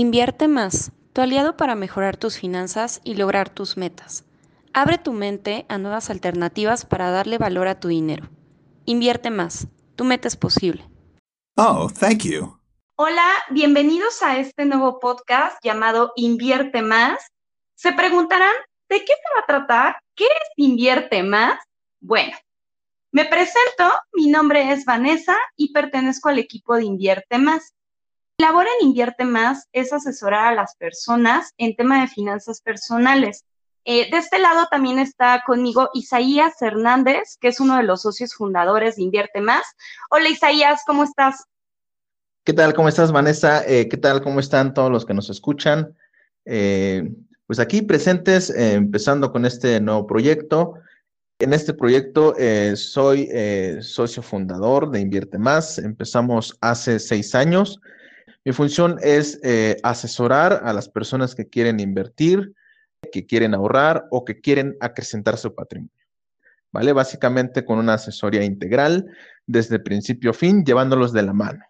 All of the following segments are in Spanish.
Invierte más, tu aliado para mejorar tus finanzas y lograr tus metas. Abre tu mente a nuevas alternativas para darle valor a tu dinero. Invierte más, tu meta es posible. Oh, thank you. Hola, bienvenidos a este nuevo podcast llamado Invierte Más. Se preguntarán, ¿de qué se va a tratar? ¿Qué es Invierte Más? Bueno, me presento, mi nombre es Vanessa y pertenezco al equipo de Invierte Más. Labor en Invierte Más es asesorar a las personas en tema de finanzas personales. Eh, de este lado también está conmigo Isaías Hernández, que es uno de los socios fundadores de Invierte Más. Hola Isaías, ¿cómo estás? ¿Qué tal? ¿Cómo estás, Vanessa? Eh, ¿Qué tal? ¿Cómo están todos los que nos escuchan? Eh, pues aquí presentes, empezando con este nuevo proyecto. En este proyecto soy socio fundador de Invierte Más. Empezamos hace seis años. Mi función es eh, asesorar a las personas que quieren invertir, que quieren ahorrar o que quieren acrecentar su patrimonio. ¿Vale? Básicamente con una asesoría integral desde principio a fin, llevándolos de la mano.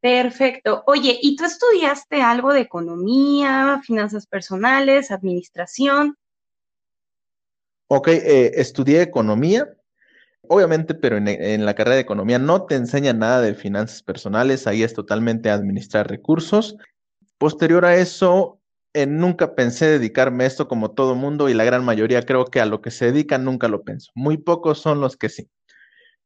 Perfecto. Oye, ¿y tú estudiaste algo de economía, finanzas personales, administración? Ok, eh, estudié economía, Obviamente, pero en, la carrera de economía no te enseña nada de finanzas personales, ahí es totalmente administrar recursos. Posterior a eso, eh, nunca pensé dedicarme a esto como todo mundo y la gran mayoría creo que a lo que se dedican nunca lo pienso. Muy pocos son los que sí.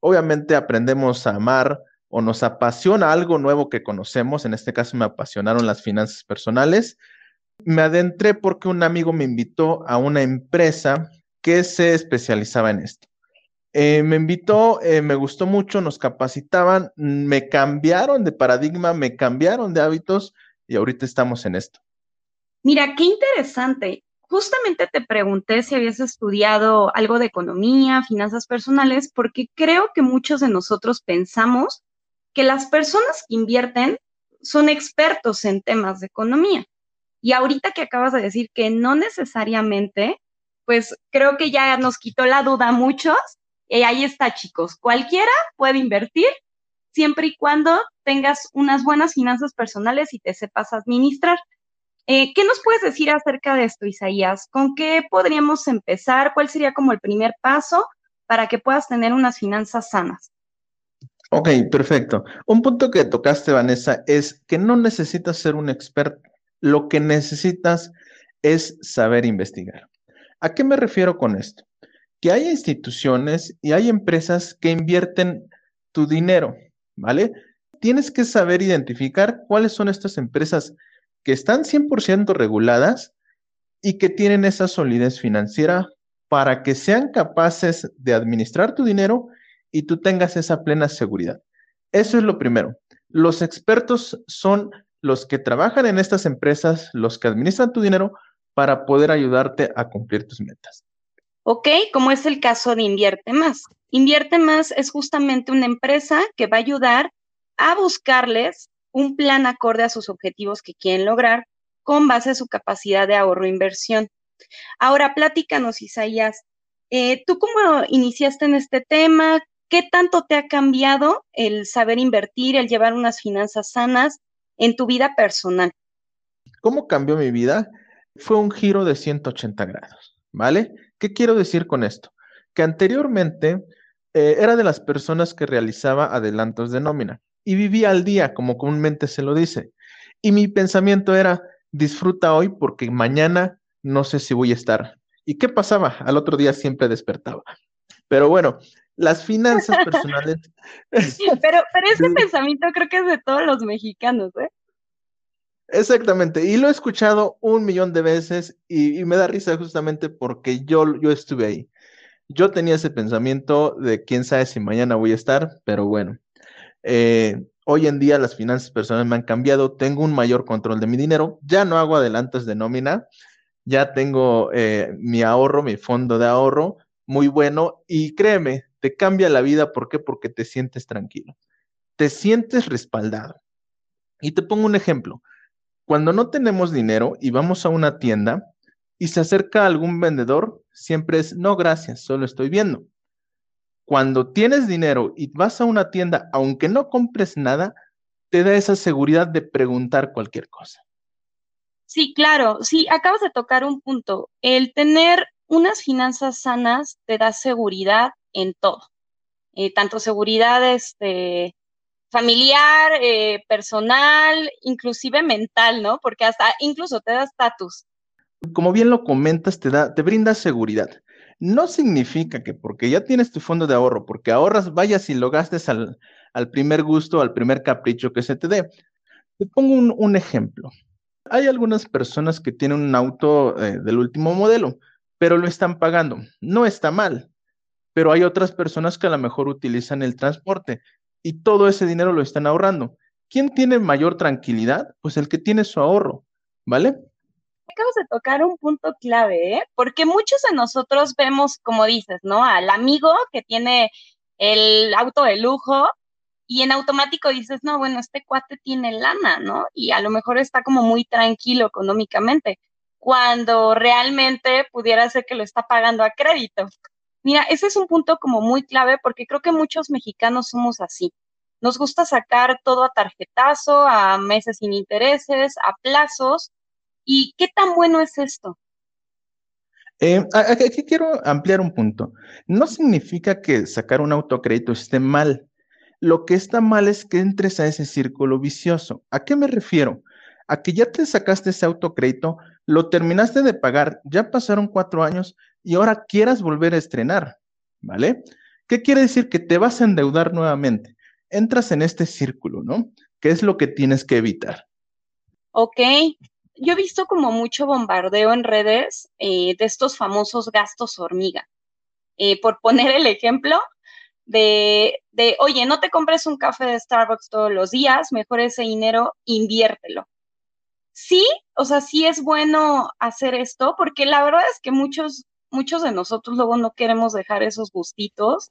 Obviamente aprendemos a amar o nos apasiona algo nuevo que conocemos, en este caso me apasionaron las finanzas personales. Me adentré porque un amigo me invitó a una empresa que se especializaba en esto. Eh, me invitó, eh, me gustó mucho, nos capacitaban, me cambiaron de paradigma, me cambiaron de hábitos y ahorita estamos en esto. Mira, qué interesante. Justamente te pregunté si habías estudiado algo de economía, finanzas personales, porque creo que muchos de nosotros pensamos que las personas que invierten son expertos en temas de economía. Y ahorita que acabas de decir que no necesariamente, pues creo que ya nos quitó la duda a muchos y ahí está, chicos. Cualquiera puede invertir siempre y cuando tengas unas buenas finanzas personales y te sepas administrar. Eh, ¿Qué nos puedes decir acerca de esto, Isaías? ¿Con qué podríamos empezar? ¿Cuál sería como el primer paso para que puedas tener unas finanzas sanas? Ok, perfecto. Un punto que tocaste, Vanessa, es que no necesitas ser un experto. Lo que necesitas es saber investigar. ¿A qué me refiero con esto? Que hay instituciones y hay empresas que invierten tu dinero, ¿vale? Tienes que saber identificar cuáles son estas empresas que están 100% reguladas y que tienen esa solidez financiera para que sean capaces de administrar tu dinero y tú tengas esa plena seguridad. Eso es lo primero. Los expertos son los que trabajan en estas empresas, los que administran tu dinero para poder ayudarte a cumplir tus metas. ¿Ok? Como es el caso de Invierte Más. Invierte Más es justamente una empresa que va a ayudar a buscarles un plan acorde a sus objetivos que quieren lograr con base a su capacidad de ahorro e inversión. Ahora, platícanos, Isaías, eh, ¿tú cómo iniciaste en este tema? ¿Qué tanto te ha cambiado el saber invertir, el llevar unas finanzas sanas en tu vida personal? ¿Cómo cambió mi vida? Fue un giro de 180 grados, ¿vale? ¿Qué quiero decir con esto? Que anteriormente eh, era de las personas que realizaba adelantos de nómina y vivía al día, como comúnmente se lo dice. Y mi pensamiento era, disfruta hoy porque mañana no sé si voy a estar. ¿Y qué pasaba? Al otro día siempre despertaba. Pero bueno, las finanzas personales. pero, pero ese pensamiento creo que es de todos los mexicanos, ¿eh? Exactamente, y lo he escuchado un millón de veces y, me da risa justamente porque yo, yo estuve ahí. Yo tenía ese pensamiento de quién sabe si mañana voy a estar, pero bueno, eh, hoy en día las finanzas personales me han cambiado, tengo un mayor control de mi dinero, ya no hago adelantos de nómina, ya tengo eh, mi ahorro, mi fondo de ahorro muy bueno y créeme, te cambia la vida, ¿por qué? Porque te sientes tranquilo, te sientes respaldado. Y te pongo un ejemplo. Cuando no tenemos dinero y vamos a una tienda y se acerca algún vendedor, siempre es, no, gracias, solo estoy viendo. Cuando tienes dinero y vas a una tienda, aunque no compres nada, te da esa seguridad de preguntar cualquier cosa. Sí, claro, sí, acabas de tocar un punto. El tener unas finanzas sanas te da seguridad en todo, eh, tanto seguridad este, familiar, eh, personal, inclusive mental, ¿no? Porque hasta incluso te da estatus. Como bien lo comentas, te da, te brinda seguridad. No significa que porque ya tienes tu fondo de ahorro, porque ahorras, vayas y lo gastes al, al primer gusto, al primer capricho que se te dé. Te pongo un, un ejemplo. Hay algunas personas que tienen un auto eh, del último modelo, pero lo están pagando. No está mal, pero hay otras personas que a lo mejor utilizan el transporte y todo ese dinero lo están ahorrando. ¿Quién tiene mayor tranquilidad? Pues el que tiene su ahorro, ¿vale? Acabas de tocar un punto clave, ¿eh? Porque muchos de nosotros vemos, como dices, ¿no? Al amigo que tiene el auto de lujo y en automático dices, no, bueno, este cuate tiene lana, ¿no? Y a lo mejor está como muy tranquilo económicamente, cuando realmente pudiera ser que lo está pagando a crédito. Mira, ese es un punto como muy clave porque creo que muchos mexicanos somos así. Nos gusta sacar todo a tarjetazo, a meses sin intereses, a plazos. ¿Y qué tan bueno es esto? Eh, aquí quiero ampliar un punto. No significa que sacar un autocrédito esté mal. Lo que está mal es que entres a ese círculo vicioso. ¿A qué me refiero? A que ya te sacaste ese autocrédito, lo terminaste de pagar, ya pasaron cuatro años y ahora quieras volver a estrenar, ¿vale? ¿Qué quiere decir? Que te vas a endeudar nuevamente. Entras en este círculo, ¿no? ¿Qué es lo que tienes que evitar? Ok, yo he visto como mucho bombardeo en redes eh, de estos famosos gastos hormiga. Eh, por poner el ejemplo, de, de, oye, no te compres un café de Starbucks todos los días, mejor ese dinero inviértelo. Sí, o sea, sí es bueno hacer esto, porque la verdad es que muchos, muchos de nosotros luego no queremos dejar esos gustitos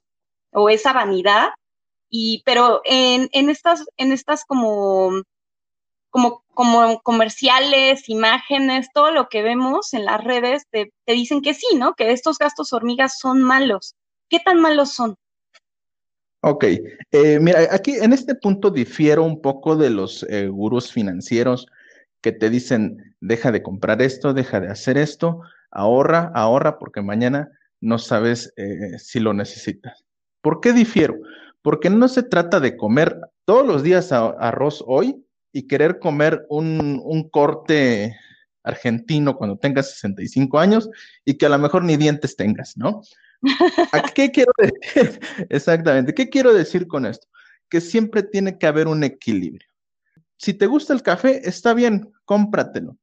o esa vanidad, y, pero en, en estas, en estas como, como, como comerciales, imágenes, todo lo que vemos en las redes te, te dicen que sí, ¿no? Que estos gastos hormigas son malos. ¿Qué tan malos son? Ok, eh, mira, aquí en este punto difiero un poco de los eh, gurús financieros que te dicen, deja de comprar esto, deja de hacer esto, ahorra, ahorra, porque mañana no sabes eh, si lo necesitas. ¿Por qué difiero? Porque no se trata de comer todos los días arroz hoy y querer comer un, un corte argentino cuando tengas 65 años y que a lo mejor ni dientes tengas, ¿no? qué quiero decir? Exactamente. ¿Qué quiero decir con esto? Que siempre tiene que haber un equilibrio. Si te gusta el café, está bien, cómpratelo,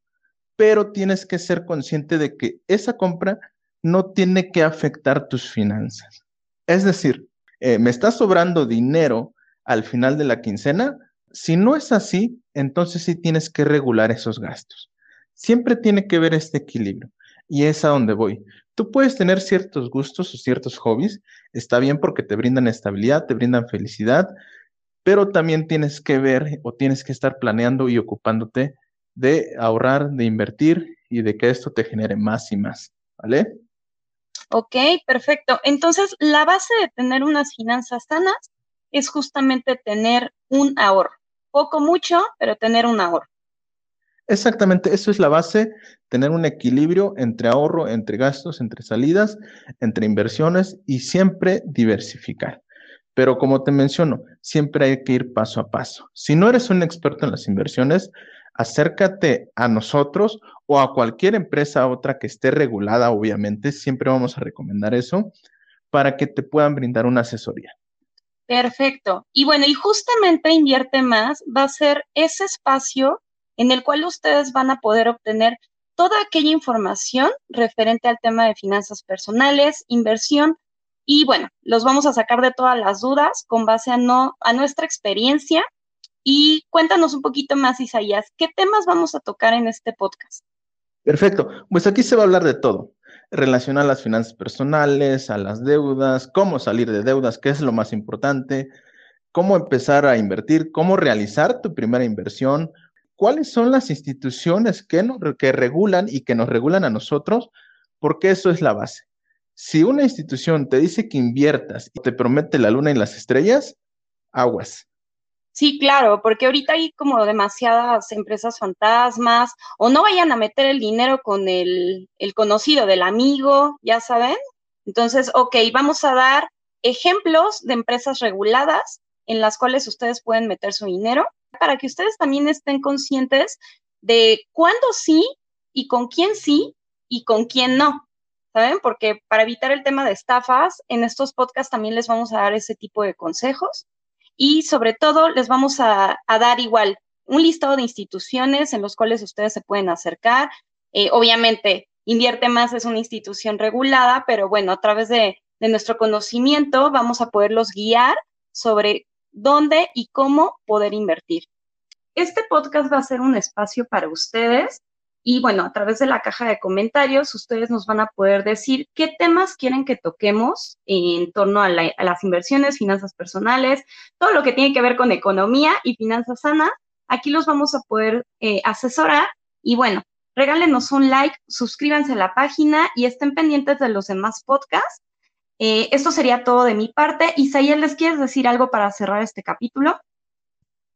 pero tienes que ser consciente de que esa compra no tiene que afectar tus finanzas. Es decir, eh, me está sobrando dinero al final de la quincena. Si no es así, entonces sí tienes que regular esos gastos. Siempre tiene que haber este equilibrio y es a donde voy. Tú puedes tener ciertos gustos o ciertos hobbies, está bien porque te brindan estabilidad, te brindan felicidad, pero también tienes que ver o tienes que estar planeando y ocupándote de ahorrar, de invertir y de que esto te genere más y más, ¿vale? Ok, perfecto. Entonces, la base de tener unas finanzas sanas es justamente tener un ahorro. Poco, mucho, pero tener un ahorro. Exactamente, eso es la base, tener un equilibrio entre ahorro, entre gastos, entre salidas, entre inversiones y siempre diversificar. Pero como te menciono, siempre hay que ir paso a paso. Si no eres un experto en las inversiones, acércate a nosotros o a cualquier empresa otra que esté regulada, obviamente, siempre vamos a recomendar eso para que te puedan brindar una asesoría. Perfecto. Y bueno, y justamente Invierte Más va a ser ese espacio en el cual ustedes van a poder obtener toda aquella información referente al tema de finanzas personales, inversión, y bueno, los vamos a sacar de todas las dudas con base a, no, a nuestra experiencia. Y cuéntanos un poquito más, Isaías, ¿qué temas vamos a tocar en este podcast? Perfecto, pues aquí se va a hablar de todo, relacionar las finanzas personales, a las deudas, cómo salir de deudas, qué es lo más importante, cómo empezar a invertir, cómo realizar tu primera inversión, cuáles son las instituciones que, que regulan y que nos regulan a nosotros, porque eso es la base. Si una institución te dice que inviertas y te promete la luna y las estrellas, aguas. Sí, claro, porque ahorita hay como demasiadas empresas fantasmas o no vayan a meter el dinero con el, el conocido del amigo, ya saben. Entonces, ok, vamos a dar ejemplos de empresas reguladas en las cuales ustedes pueden meter su dinero para que ustedes también estén conscientes de cuándo sí y con quién sí y con quién no. ¿Saben? Porque para evitar el tema de estafas, en estos podcasts también les vamos a dar ese tipo de consejos y sobre todo les vamos a, dar igual un listado de instituciones en los cuales ustedes se pueden acercar. Eh, obviamente, Invierte Más es una institución regulada, pero bueno, a través de, de nuestro conocimiento vamos a poderlos guiar sobre dónde y cómo poder invertir. Este podcast va a ser un espacio para ustedes y bueno, a través de la caja de comentarios, ustedes nos van a poder decir qué temas quieren que toquemos en torno a, las inversiones, finanzas personales, todo lo que tiene que ver con economía y finanzas sanas. Aquí los vamos a poder eh, asesorar y bueno, regálenos un like, suscríbanse a la página y estén pendientes de los demás podcasts. Eh, esto sería todo de mi parte. Isaías, ¿les quieres decir algo para cerrar este capítulo?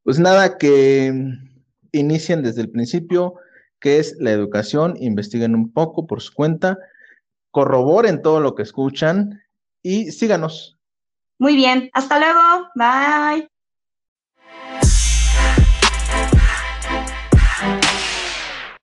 Pues nada, que inicien desde el principio qué es la educación, investiguen un poco por su cuenta, corroboren todo lo que escuchan y síganos. Muy bien, hasta luego, bye.